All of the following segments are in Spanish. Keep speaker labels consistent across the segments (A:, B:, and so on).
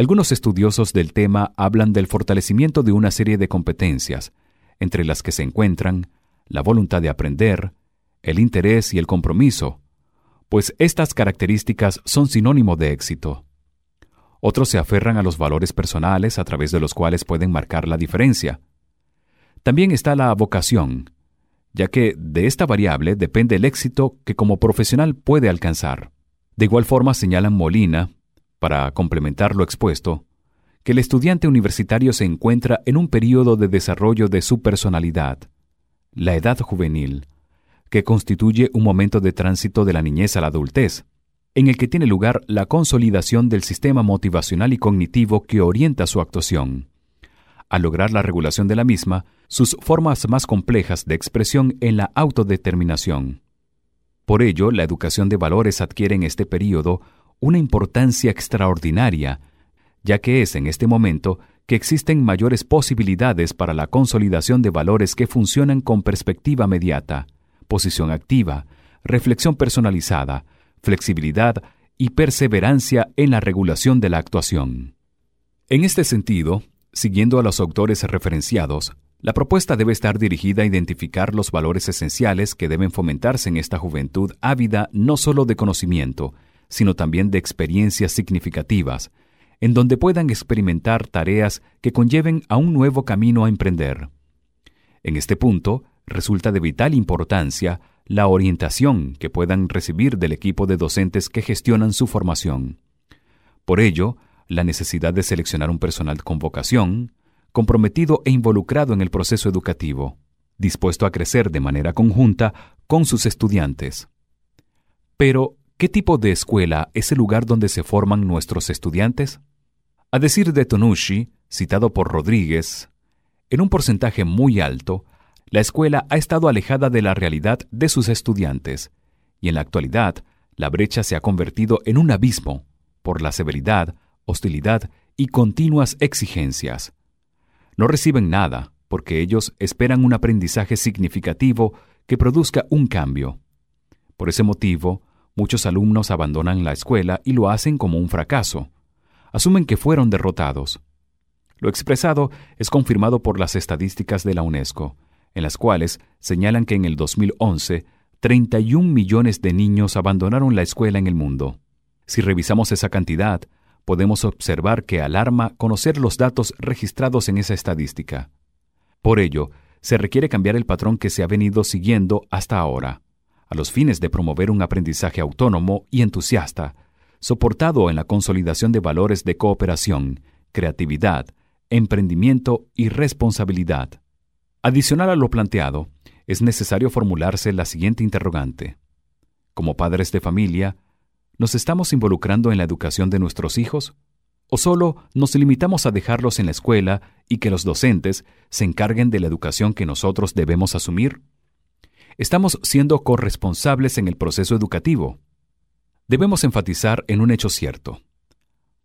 A: Algunos estudiosos del tema hablan del fortalecimiento de una serie de competencias, entre las que se encuentran la voluntad de aprender, el interés y el compromiso, pues estas características son sinónimo de éxito. Otros se aferran a los valores personales a través de los cuales pueden marcar la diferencia. También está la vocación, ya que de esta variable depende el éxito que como profesional puede alcanzar. De igual forma señalan Molina, para complementar lo expuesto, que el estudiante universitario se encuentra en un periodo de desarrollo de su personalidad, la edad juvenil, que constituye un momento de tránsito de la niñez a la adultez, en el que tiene lugar la consolidación del sistema motivacional y cognitivo que orienta su actuación. Al lograr la regulación de la misma, sus formas más complejas de expresión en la autodeterminación. Por ello, la educación de valores adquiere en este período una importancia extraordinaria, ya que es en este momento que existen mayores posibilidades para la consolidación de valores que funcionan con perspectiva mediata, posición activa, reflexión personalizada, flexibilidad y perseverancia en la regulación de la actuación. En este sentido, siguiendo a los autores referenciados, la propuesta debe estar dirigida a identificar los valores esenciales que deben fomentarse en esta juventud ávida no solo de conocimiento, sino también de experiencias significativas, en donde puedan experimentar tareas que conlleven a un nuevo camino a emprender. En este punto, resulta de vital importancia la orientación que puedan recibir del equipo de docentes que gestionan su formación. Por ello, la necesidad de seleccionar un personal con vocación, comprometido e involucrado en el proceso educativo, dispuesto a crecer de manera conjunta con sus estudiantes. Pero, ¿qué tipo de escuela es el lugar donde se forman nuestros estudiantes? A decir de Tonushi, citado por Rodríguez, en un porcentaje muy alto, la escuela ha estado alejada de la realidad de sus estudiantes, y en la actualidad la brecha se ha convertido en un abismo por la severidad, hostilidad y continuas exigencias. No reciben nada, porque ellos esperan un aprendizaje significativo que produzca un cambio. Por ese motivo, muchos alumnos abandonan la escuela y lo hacen como un fracaso. Asumen que fueron derrotados. Lo expresado es confirmado por las estadísticas de la UNESCO, en las cuales señalan que en el 2011 31 millones de niños abandonaron la escuela en el mundo. Si revisamos esa cantidad, podemos observar que alarma conocer los datos registrados en esa estadística. Por ello, se requiere cambiar el patrón que se ha venido siguiendo hasta ahora, a los fines de promover un aprendizaje autónomo y entusiasta, soportado en la consolidación de valores de cooperación, creatividad, emprendimiento y responsabilidad. Adicional a lo planteado, es necesario formularse la siguiente interrogante. Como padres de familia, ¿Nos estamos involucrando en la educación de nuestros hijos? ¿O solo nos limitamos a dejarlos en la escuela y que los docentes se encarguen de la educación que nosotros debemos asumir? Estamos siendo corresponsables en el proceso educativo. Debemos enfatizar en un hecho cierto.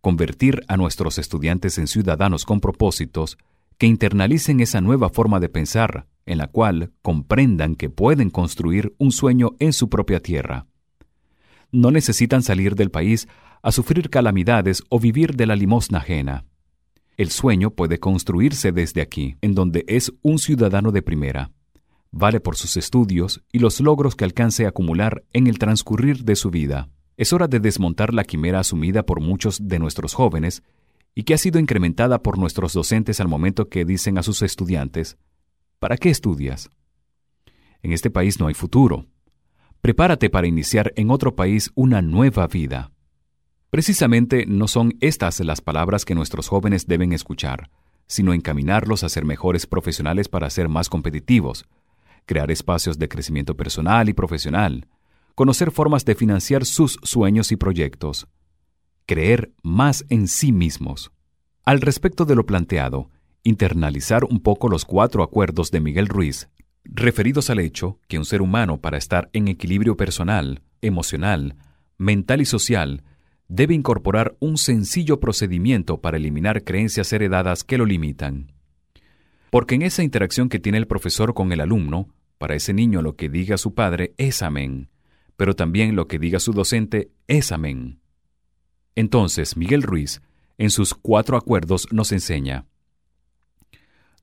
A: Convertir a nuestros estudiantes en ciudadanos con propósitos que internalicen esa nueva forma de pensar, en la cual comprendan que pueden construir un sueño en su propia tierra no necesitan salir del país a sufrir calamidades o vivir de la limosna ajena. El sueño puede construirse desde aquí, en donde es un ciudadano de primera. Vale por sus estudios y los logros que alcance a acumular en el transcurrir de su vida. Es hora de desmontar la quimera asumida por muchos de nuestros jóvenes y que ha sido incrementada por nuestros docentes al momento que dicen a sus estudiantes, ¿para qué estudias? En este país no hay futuro. Prepárate para iniciar en otro país una nueva vida. Precisamente no son estas las palabras que nuestros jóvenes deben escuchar, sino encaminarlos a ser mejores profesionales para ser más competitivos, crear espacios de crecimiento personal y profesional, conocer formas de financiar sus sueños y proyectos, creer más en sí mismos. Al respecto de lo planteado, internalizar un poco los cuatro acuerdos de Miguel Ruiz referidos al hecho que un ser humano para estar en equilibrio personal, emocional, mental y social, debe incorporar un sencillo procedimiento para eliminar creencias heredadas que lo limitan. Porque en esa interacción que tiene el profesor con el alumno, para ese niño lo que diga su padre es amén, pero también lo que diga su docente es amén. Entonces, Miguel Ruiz en sus cuatro acuerdos, nos enseña,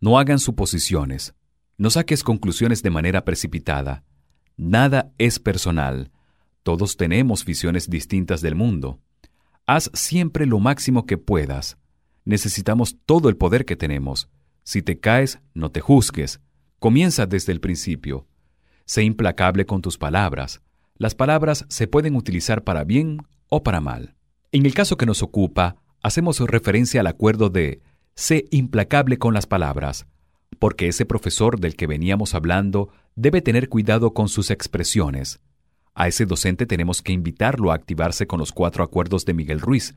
A: no hagan suposiciones, no saques conclusiones de manera precipitada, nada es personal, todos tenemos visiones distintas del mundo. Haz siempre lo máximo que puedas. Necesitamos todo el poder que tenemos. Si te caes, no te juzgues. Comienza desde el principio. Sé implacable con tus palabras. Las palabras se pueden utilizar para bien o para mal. En el caso que nos ocupa, hacemos referencia al acuerdo de sé implacable con las palabras, porque ese profesor del que veníamos hablando debe tener cuidado con sus expresiones. A ese docente tenemos que invitarlo a activarse con los cuatro acuerdos de Miguel Ruiz.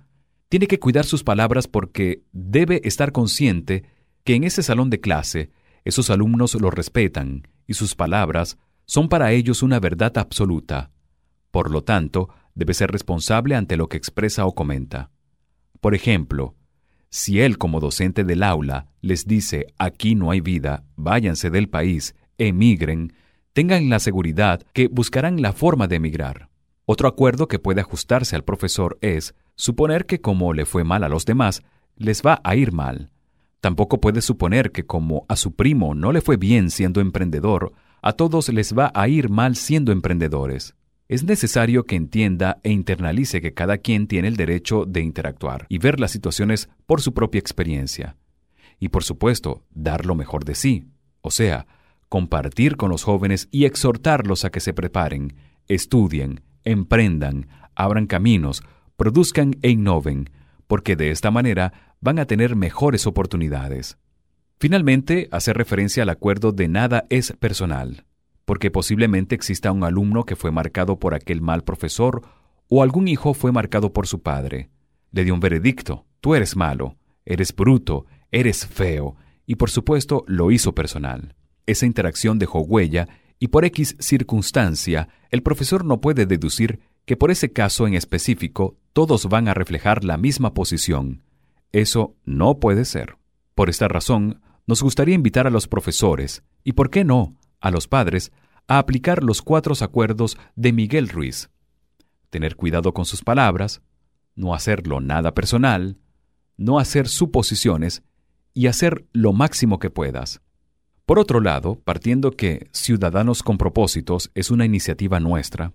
A: Tiene que cuidar sus palabras porque debe estar consciente que en ese salón de clase esos alumnos lo respetan y sus palabras son para ellos una verdad absoluta. Por lo tanto, debe ser responsable ante lo que expresa o comenta. Por ejemplo, si él como docente del aula les dice aquí no hay vida, váyanse del país, emigren, tengan la seguridad que buscarán la forma de emigrar. Otro acuerdo que puede ajustarse al profesor es suponer que como le fue mal a los demás, les va a ir mal. Tampoco puede suponer que como a su primo no le fue bien siendo emprendedor, a todos les va a ir mal siendo emprendedores. Es necesario que entienda e internalice que cada quien tiene el derecho de interactuar y ver las situaciones por su propia experiencia. Y por supuesto, dar lo mejor de sí, o sea, compartir con los jóvenes y exhortarlos a que se preparen, estudien, emprendan, abran caminos, produzcan e innoven, porque de esta manera van a tener mejores oportunidades. Finalmente, hace referencia al acuerdo de nada es personal, porque posiblemente exista un alumno que fue marcado por aquel mal profesor o algún hijo fue marcado por su padre. Le dio un veredicto, tú eres malo, eres bruto, eres feo, y por supuesto lo hizo personal. Esa interacción dejó huella y por X circunstancia el profesor no puede deducir que por ese caso en específico todos van a reflejar la misma posición. Eso no puede ser. Por esta razón, nos gustaría invitar a los profesores, y por qué no, a los padres, a aplicar los cuatro acuerdos de Miguel Ruiz. Tener cuidado con sus palabras, no hacerlo nada personal, no hacer suposiciones y hacer lo máximo que puedas. Por otro lado, partiendo que Ciudadanos con Propósitos es una iniciativa nuestra,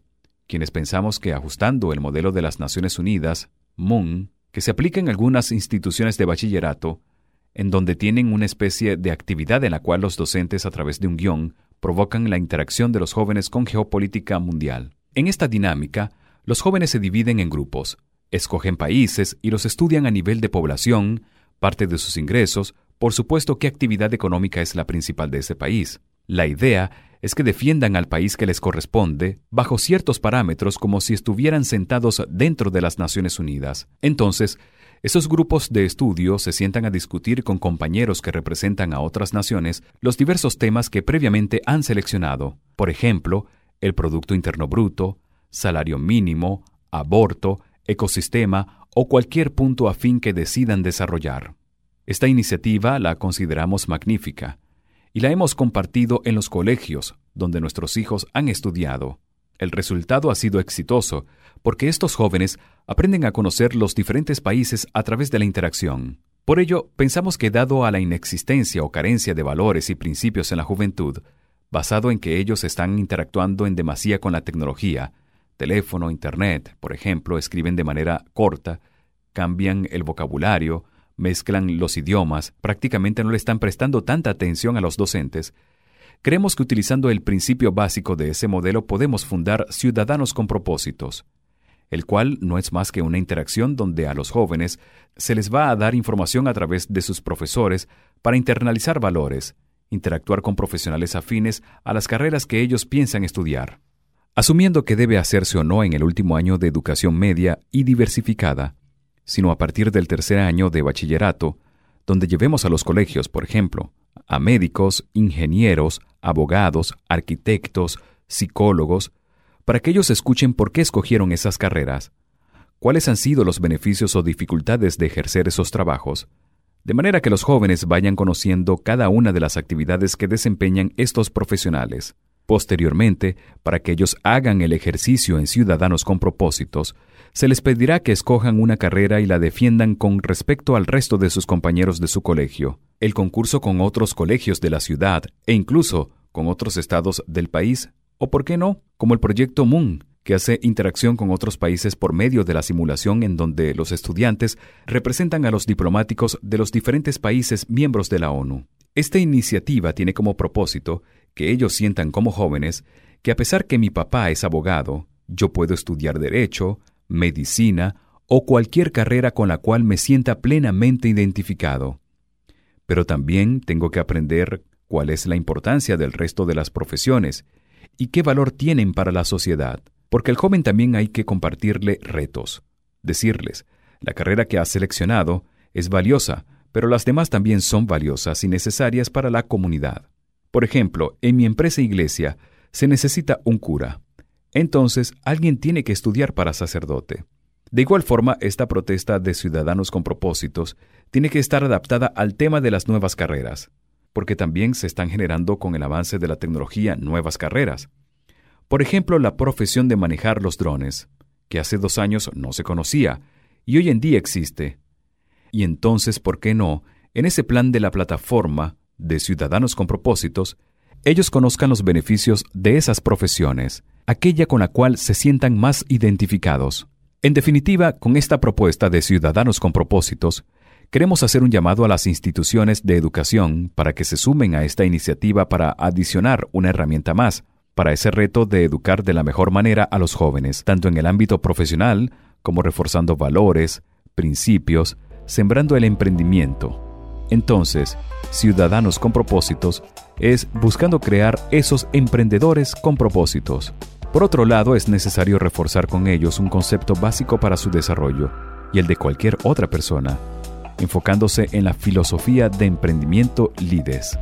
A: quienes pensamos que ajustando el modelo de las Naciones Unidas, MUN, que se aplica en algunas instituciones de bachillerato, en donde tienen una especie de actividad en la cual los docentes a través de un guion provocan la interacción de los jóvenes con geopolítica mundial. En esta dinámica, los jóvenes se dividen en grupos, escogen países y los estudian a nivel de población, parte de sus ingresos, por supuesto qué actividad económica es la principal de ese país. La idea es que defiendan al país que les corresponde bajo ciertos parámetros como si estuvieran sentados dentro de las Naciones Unidas. Entonces, esos grupos de estudio se sientan a discutir con compañeros que representan a otras naciones los diversos temas que previamente han seleccionado, por ejemplo, el Producto Interno Bruto, salario mínimo, aborto, ecosistema o cualquier punto afín que decidan desarrollar. Esta iniciativa la consideramos magnífica y la hemos compartido en los colegios donde nuestros hijos han estudiado. El resultado ha sido exitoso porque estos jóvenes aprenden a conocer los diferentes países a través de la interacción. Por ello, pensamos que dado a la inexistencia o carencia de valores y principios en la juventud, basado en que ellos están interactuando en demasía con la tecnología, teléfono, internet, por ejemplo, escriben de manera corta, cambian el vocabulario, mezclan los idiomas, prácticamente no le están prestando tanta atención a los docentes, creemos que utilizando el principio básico de ese modelo podemos fundar ciudadanos con propósitos, el cual no es más que una interacción donde a los jóvenes se les va a dar información a través de sus profesores para internalizar valores, interactuar con profesionales afines a las carreras que ellos piensan estudiar. Asumiendo que debe hacerse o no en el último año de educación media y diversificada, sino a partir del tercer año de bachillerato, donde llevemos a los colegios, por ejemplo, a médicos, ingenieros, abogados, arquitectos, psicólogos, para que ellos escuchen por qué escogieron esas carreras, cuáles han sido los beneficios o dificultades de ejercer esos trabajos, de manera que los jóvenes vayan conociendo cada una de las actividades que desempeñan estos profesionales. Posteriormente, para que ellos hagan el ejercicio en Ciudadanos con Propósitos, se les pedirá que escojan una carrera y la defiendan con respecto al resto de sus compañeros de su colegio, el concurso con otros colegios de la ciudad e incluso con otros estados del país, o por qué no, como el proyecto Moon, que hace interacción con otros países por medio de la simulación en donde los estudiantes representan a los diplomáticos de los diferentes países miembros de la ONU. Esta iniciativa tiene como propósito que ellos sientan como jóvenes que a pesar que mi papá es abogado, yo puedo estudiar derecho, medicina o cualquier carrera con la cual me sienta plenamente identificado. Pero también tengo que aprender cuál es la importancia del resto de las profesiones y qué valor tienen para la sociedad, porque al joven también hay que compartirle retos, decirles, la carrera que has seleccionado es valiosa, pero las demás también son valiosas y necesarias para la comunidad. Por ejemplo, en mi empresa iglesia se necesita un cura. Entonces, alguien tiene que estudiar para sacerdote. De igual forma, esta protesta de ciudadanos con propósitos tiene que estar adaptada al tema de las nuevas carreras, porque también se están generando con el avance de la tecnología nuevas carreras. Por ejemplo, la profesión de manejar los drones, que hace dos años no se conocía y hoy en día existe. Y entonces, ¿por qué no, en ese plan de la plataforma de ciudadanos con propósitos, ellos conozcan los beneficios de esas profesiones, aquella con la cual se sientan más identificados? En definitiva, con esta propuesta de Ciudadanos con Propósitos, queremos hacer un llamado a las instituciones de educación para que se sumen a esta iniciativa para adicionar una herramienta más para ese reto de educar de la mejor manera a los jóvenes, tanto en el ámbito profesional como reforzando valores, principios, sembrando el emprendimiento. Entonces, Ciudadanos con Propósitos es buscando crear esos emprendedores con propósitos. Por otro lado, es necesario reforzar con ellos un concepto básico para su desarrollo y el de cualquier otra persona, enfocándose en la filosofía de emprendimiento LIDES.